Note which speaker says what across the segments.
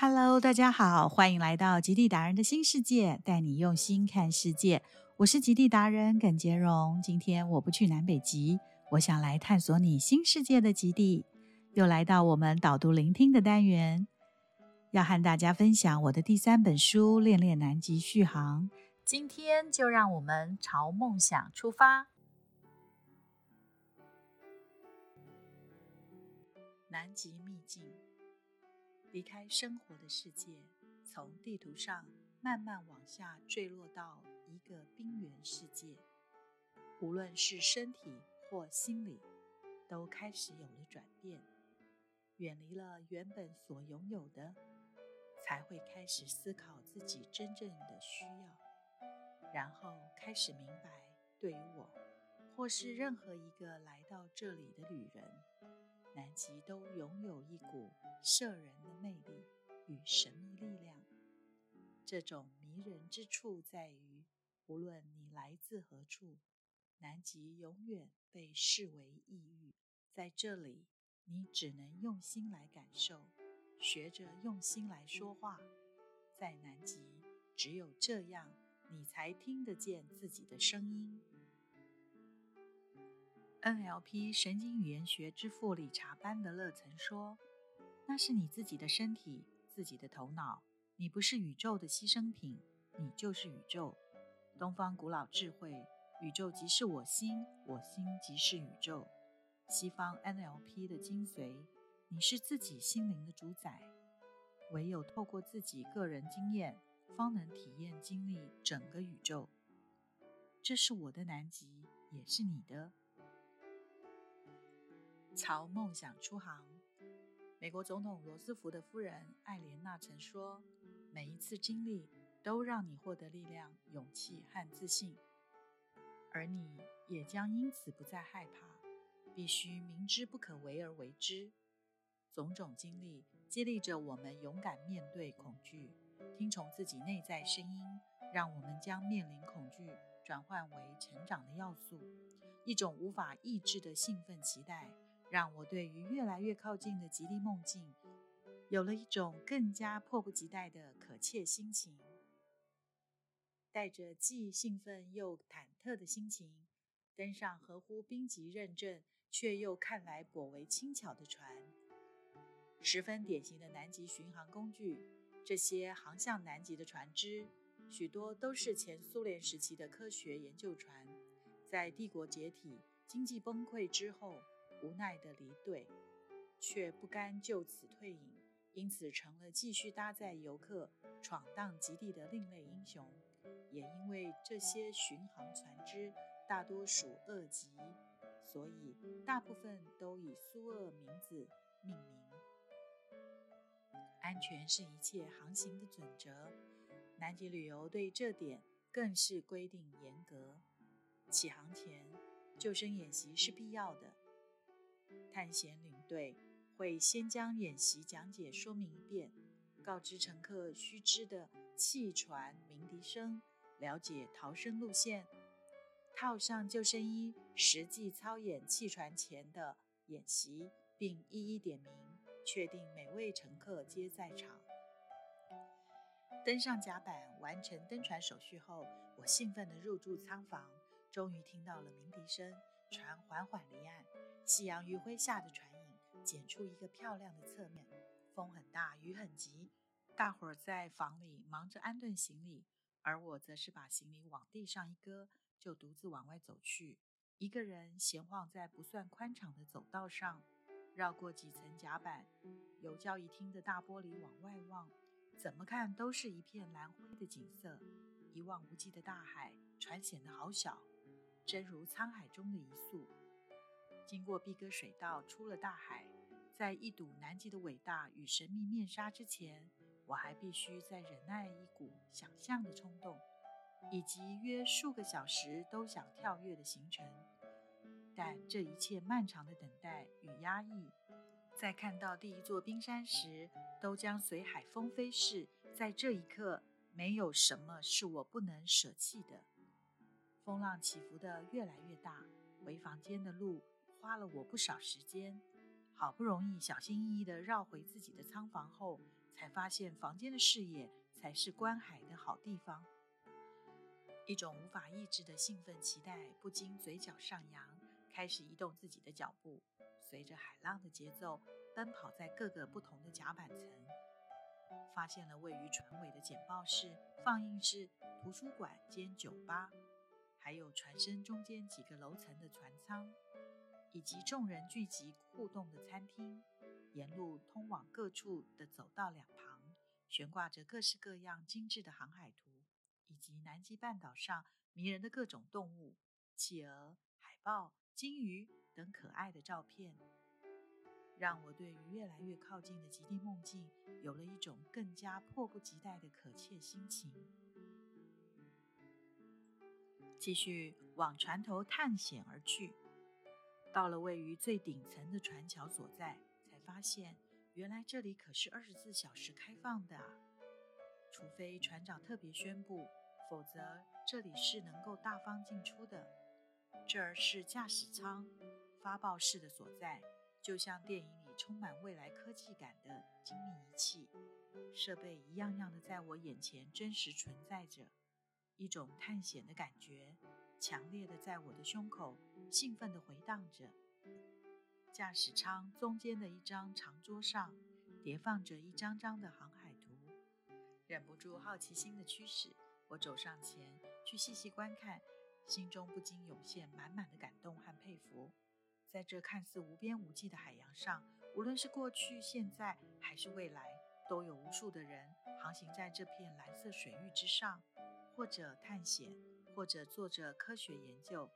Speaker 1: Hello，大家好，欢迎来到极地达人的新世界，带你用心看世界。我是极地达人耿杰荣。今天我不去南北极，我想来探索你新世界的极地。又来到我们导读聆听的单元，要和大家分享我的第三本书《恋恋南极续航》。今天就让我们朝梦想出发。南极秘境。离开生活的世界，从地图上慢慢往下坠落到一个冰原世界。无论是身体或心理，都开始有了转变。远离了原本所拥有的，才会开始思考自己真正的需要，然后开始明白，对于我，或是任何一个来到这里的旅人。南极都拥有一股摄人的魅力与神秘力量。这种迷人之处在于，无论你来自何处，南极永远被视为异域。在这里，你只能用心来感受，学着用心来说话。在南极，只有这样，你才听得见自己的声音。NLP 神经语言学之父理查·班德勒曾说：“那是你自己的身体，自己的头脑。你不是宇宙的牺牲品，你就是宇宙。东方古老智慧，宇宙即是我心，我心即是宇宙。西方 NLP 的精髓，你是自己心灵的主宰。唯有透过自己个人经验，方能体验经历整个宇宙。这是我的南极，也是你的。”朝梦想出航。美国总统罗斯福的夫人艾莲娜曾说：“每一次经历都让你获得力量、勇气和自信，而你也将因此不再害怕。必须明知不可为而为之。种种经历激励着我们勇敢面对恐惧，听从自己内在声音，让我们将面临恐惧转换为成长的要素，一种无法抑制的兴奋期待。”让我对于越来越靠近的极地梦境，有了一种更加迫不及待的可切心情。带着既兴奋又忐忑的心情，登上合乎冰级认证却又看来颇为轻巧的船，十分典型的南极巡航工具。这些航向南极的船只，许多都是前苏联时期的科学研究船，在帝国解体、经济崩溃之后。无奈的离队，却不甘就此退隐，因此成了继续搭载游客闯荡极地的另类英雄。也因为这些巡航船只大多属恶极，所以大部分都以苏俄名字命名。安全是一切航行的准则，南极旅游对这点更是规定严格。起航前，救生演习是必要的。探险领队会先将演习讲解说明一遍，告知乘客须知的气船鸣笛声，了解逃生路线，套上救生衣，实际操演气船前的演习，并一一点名，确定每位乘客皆在场。登上甲板，完成登船手续后，我兴奋地入住舱房，终于听到了鸣笛声，船缓缓离岸。夕阳余晖下的船影，剪出一个漂亮的侧面。风很大，雨很急，大伙儿在房里忙着安顿行李，而我则是把行李往地上一搁，就独自往外走去。一个人闲晃在不算宽敞的走道上，绕过几层甲板，由教育厅的大玻璃往外望，怎么看都是一片蓝灰的景色，一望无际的大海。船显得好小，真如沧海中的一粟。经过碧戈水道，出了大海，在一睹南极的伟大与神秘面纱之前，我还必须再忍耐一股想象的冲动，以及约数个小时都想跳跃的行程。但这一切漫长的等待与压抑，在看到第一座冰山时，都将随海风飞逝。在这一刻，没有什么是我不能舍弃的。风浪起伏的越来越大，回房间的路。花了我不少时间，好不容易小心翼翼地绕回自己的仓房后，才发现房间的视野才是观海的好地方。一种无法抑制的兴奋期待不禁嘴角上扬，开始移动自己的脚步，随着海浪的节奏奔跑在各个不同的甲板层。发现了位于船尾的简报室、放映室、图书馆兼酒吧，还有船身中间几个楼层的船舱，以及众人聚集互动的餐厅。沿路通往各处的走道两旁，悬挂着各式各样精致的航海图，以及南极半岛上迷人的各种动物、企鹅、海豹、鲸鱼等可爱的照片。让我对于越来越靠近的极地梦境有了一种更加迫不及待的可切心情。继续往船头探险而去，到了位于最顶层的船桥所在，才发现原来这里可是二十四小时开放的！除非船长特别宣布，否则这里是能够大方进出的。这儿是驾驶舱、发报室的所在。就像电影里充满未来科技感的精密仪器、设备一样样的在我眼前真实存在着，一种探险的感觉强烈的在我的胸口兴奋的回荡着。驾驶舱中间的一张长桌上叠放着一张张的航海图，忍不住好奇心的驱使，我走上前去细细观看，心中不禁涌现满满的感动和佩服。在这看似无边无际的海洋上，无论是过去、现在还是未来，都有无数的人航行在这片蓝色水域之上，或者探险，或者做着科学研究，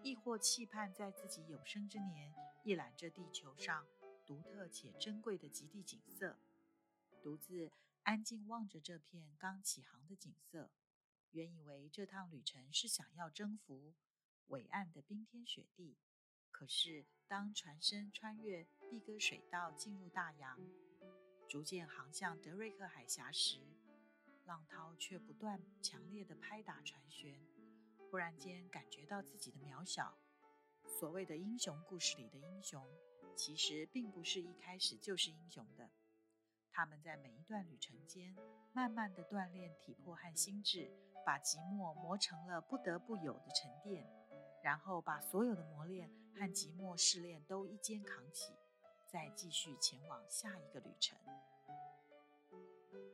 Speaker 1: 亦或期盼在自己有生之年一览这地球上独特且珍贵的极地景色，独自安静望着这片刚起航的景色。原以为这趟旅程是想要征服伟岸的冰天雪地。可是，当船身穿越毕哥水道进入大洋，逐渐航向德瑞克海峡时，浪涛却不断强烈的拍打船舷。忽然间，感觉到自己的渺小。所谓的英雄故事里的英雄，其实并不是一开始就是英雄的。他们在每一段旅程间，慢慢的锻炼体魄和心智，把寂寞磨成了不得不有的沉淀。然后把所有的磨练和寂寞试炼都一肩扛起，再继续前往下一个旅程。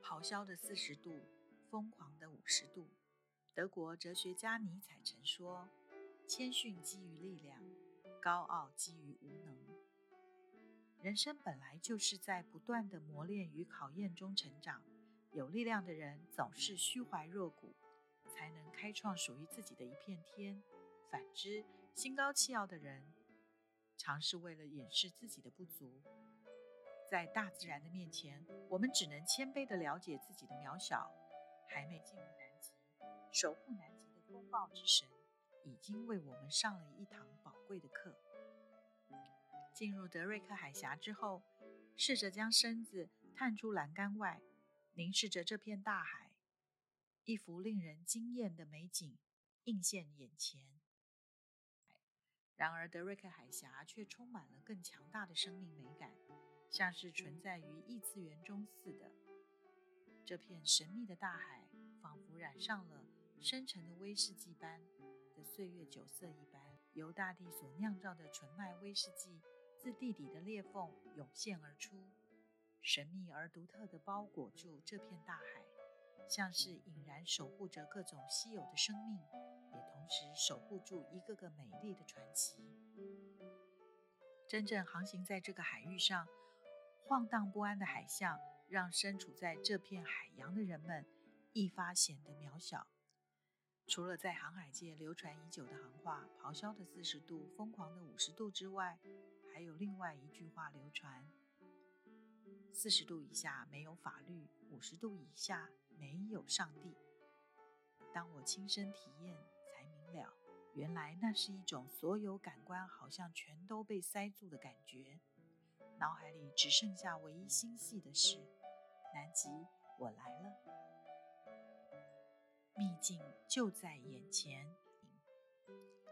Speaker 1: 咆哮的四十度，疯狂的五十度。德国哲学家尼采曾说：“谦逊基于力量，高傲基于无能。”人生本来就是在不断的磨练与考验中成长。有力量的人总是虚怀若谷，才能开创属于自己的一片天。反之，心高气傲的人，常是为了掩饰自己的不足。在大自然的面前，我们只能谦卑地了解自己的渺小。还没进入，守护南极的风暴之神，已经为我们上了一堂宝贵的课。进入德瑞克海峡之后，试着将身子探出栏杆外，凝视着这片大海，一幅令人惊艳的美景映现眼前。然而，德瑞克海峡却充满了更强大的生命美感，像是存在于异次元中似的。这片神秘的大海，仿佛染上了深沉的威士忌般的岁月酒色一般，由大地所酿造的纯麦威士忌自地底的裂缝涌现而出，神秘而独特的包裹住这片大海，像是隐然守护着各种稀有的生命。也同时守护住一个个美丽的传奇。真正航行在这个海域上，晃荡不安的海象，让身处在这片海洋的人们一发显得渺小。除了在航海界流传已久的行话“咆哮的四十度，疯狂的五十度”之外，还有另外一句话流传：“四十度以下没有法律，五十度以下没有上帝。”当我亲身体验才明。了，原来那是一种所有感官好像全都被塞住的感觉，脑海里只剩下唯一心系的事：南极，我来了，秘境就在眼前。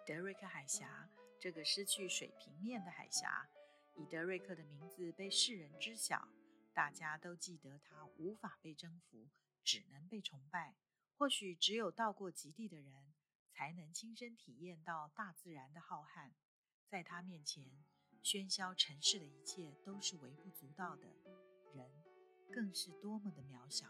Speaker 1: 德瑞克海峡，这个失去水平面的海峡，以德瑞克的名字被世人知晓，大家都记得他无法被征服，只能被崇拜。或许只有到过极地的人，才能亲身体验到大自然的浩瀚。在他面前，喧嚣城市的一切都是微不足道的，人更是多么的渺小。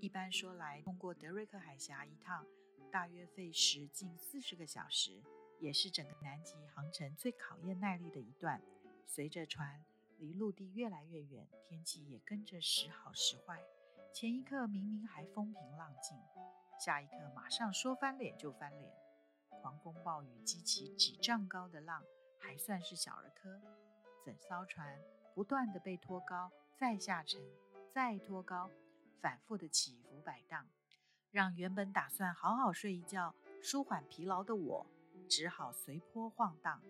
Speaker 1: 一般说来，通过德瑞克海峡一趟，大约费时近四十个小时，也是整个南极航程最考验耐力的一段。随着船离陆地越来越远，天气也跟着时好时坏。前一刻明明还风平浪静，下一刻马上说翻脸就翻脸。狂风暴雨激起几丈高的浪，还算是小儿科。整艘船不断的被拖高，再下沉，再拖高。反复的起伏摆荡，让原本打算好好睡一觉、舒缓疲劳的我，只好随波晃荡。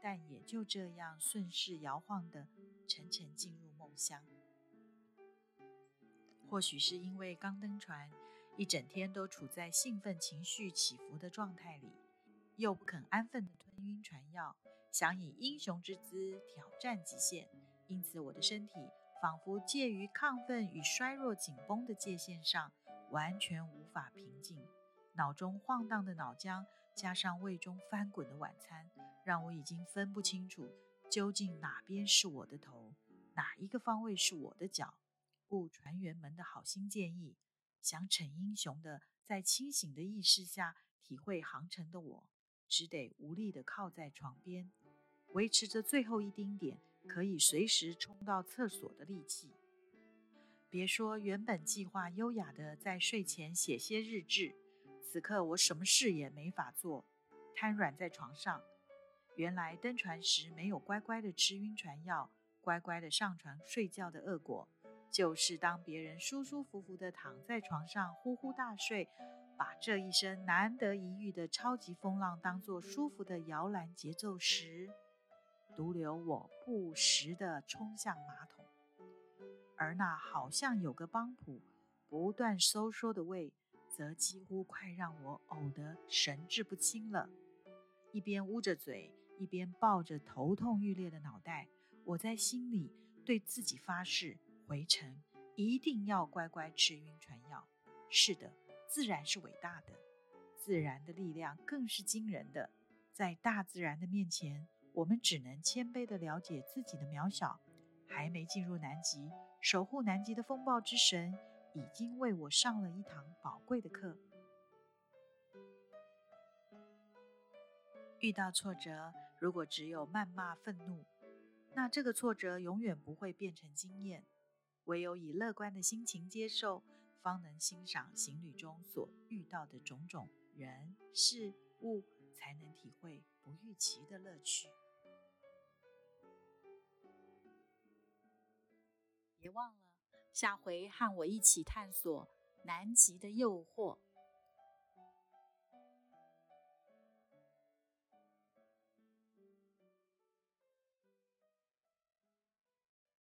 Speaker 1: 但也就这样顺势摇晃的，沉沉进入梦乡。或许是因为刚登船，一整天都处在兴奋情绪起伏的状态里，又不肯安分的吞晕船药，想以英雄之姿挑战极限，因此我的身体。仿佛介于亢奋与衰弱紧绷的界限上，完全无法平静。脑中晃荡的脑浆，加上胃中翻滚的晚餐，让我已经分不清楚究竟哪边是我的头，哪一个方位是我的脚。故船员们的好心建议，想逞英雄的在清醒的意识下体会航程的我，只得无力地靠在床边，维持着最后一丁点。可以随时冲到厕所的力气。别说原本计划优雅的在睡前写些日志，此刻我什么事也没法做，瘫软在床上。原来登船时没有乖乖的吃晕船药，乖乖的上床睡觉的恶果，就是当别人舒舒服服的躺在床上呼呼大睡，把这一生难得一遇的超级风浪当作舒服的摇篮节奏时。独留我不时地冲向马桶，而那好像有个帮浦不断收缩的胃，则几乎快让我呕得神志不清了。一边捂着嘴，一边抱着头痛欲裂的脑袋，我在心里对自己发誓：回程一定要乖乖吃晕船药。是的，自然是伟大的，自然的力量更是惊人的，在大自然的面前。我们只能谦卑地了解自己的渺小。还没进入南极，守护南极的风暴之神已经为我上了一堂宝贵的课。遇到挫折，如果只有谩骂、愤怒，那这个挫折永远不会变成经验。唯有以乐观的心情接受，方能欣赏行旅中所遇到的种种人事物，才能体会不预期的乐趣。别忘了，下回和我一起探索南极的诱惑。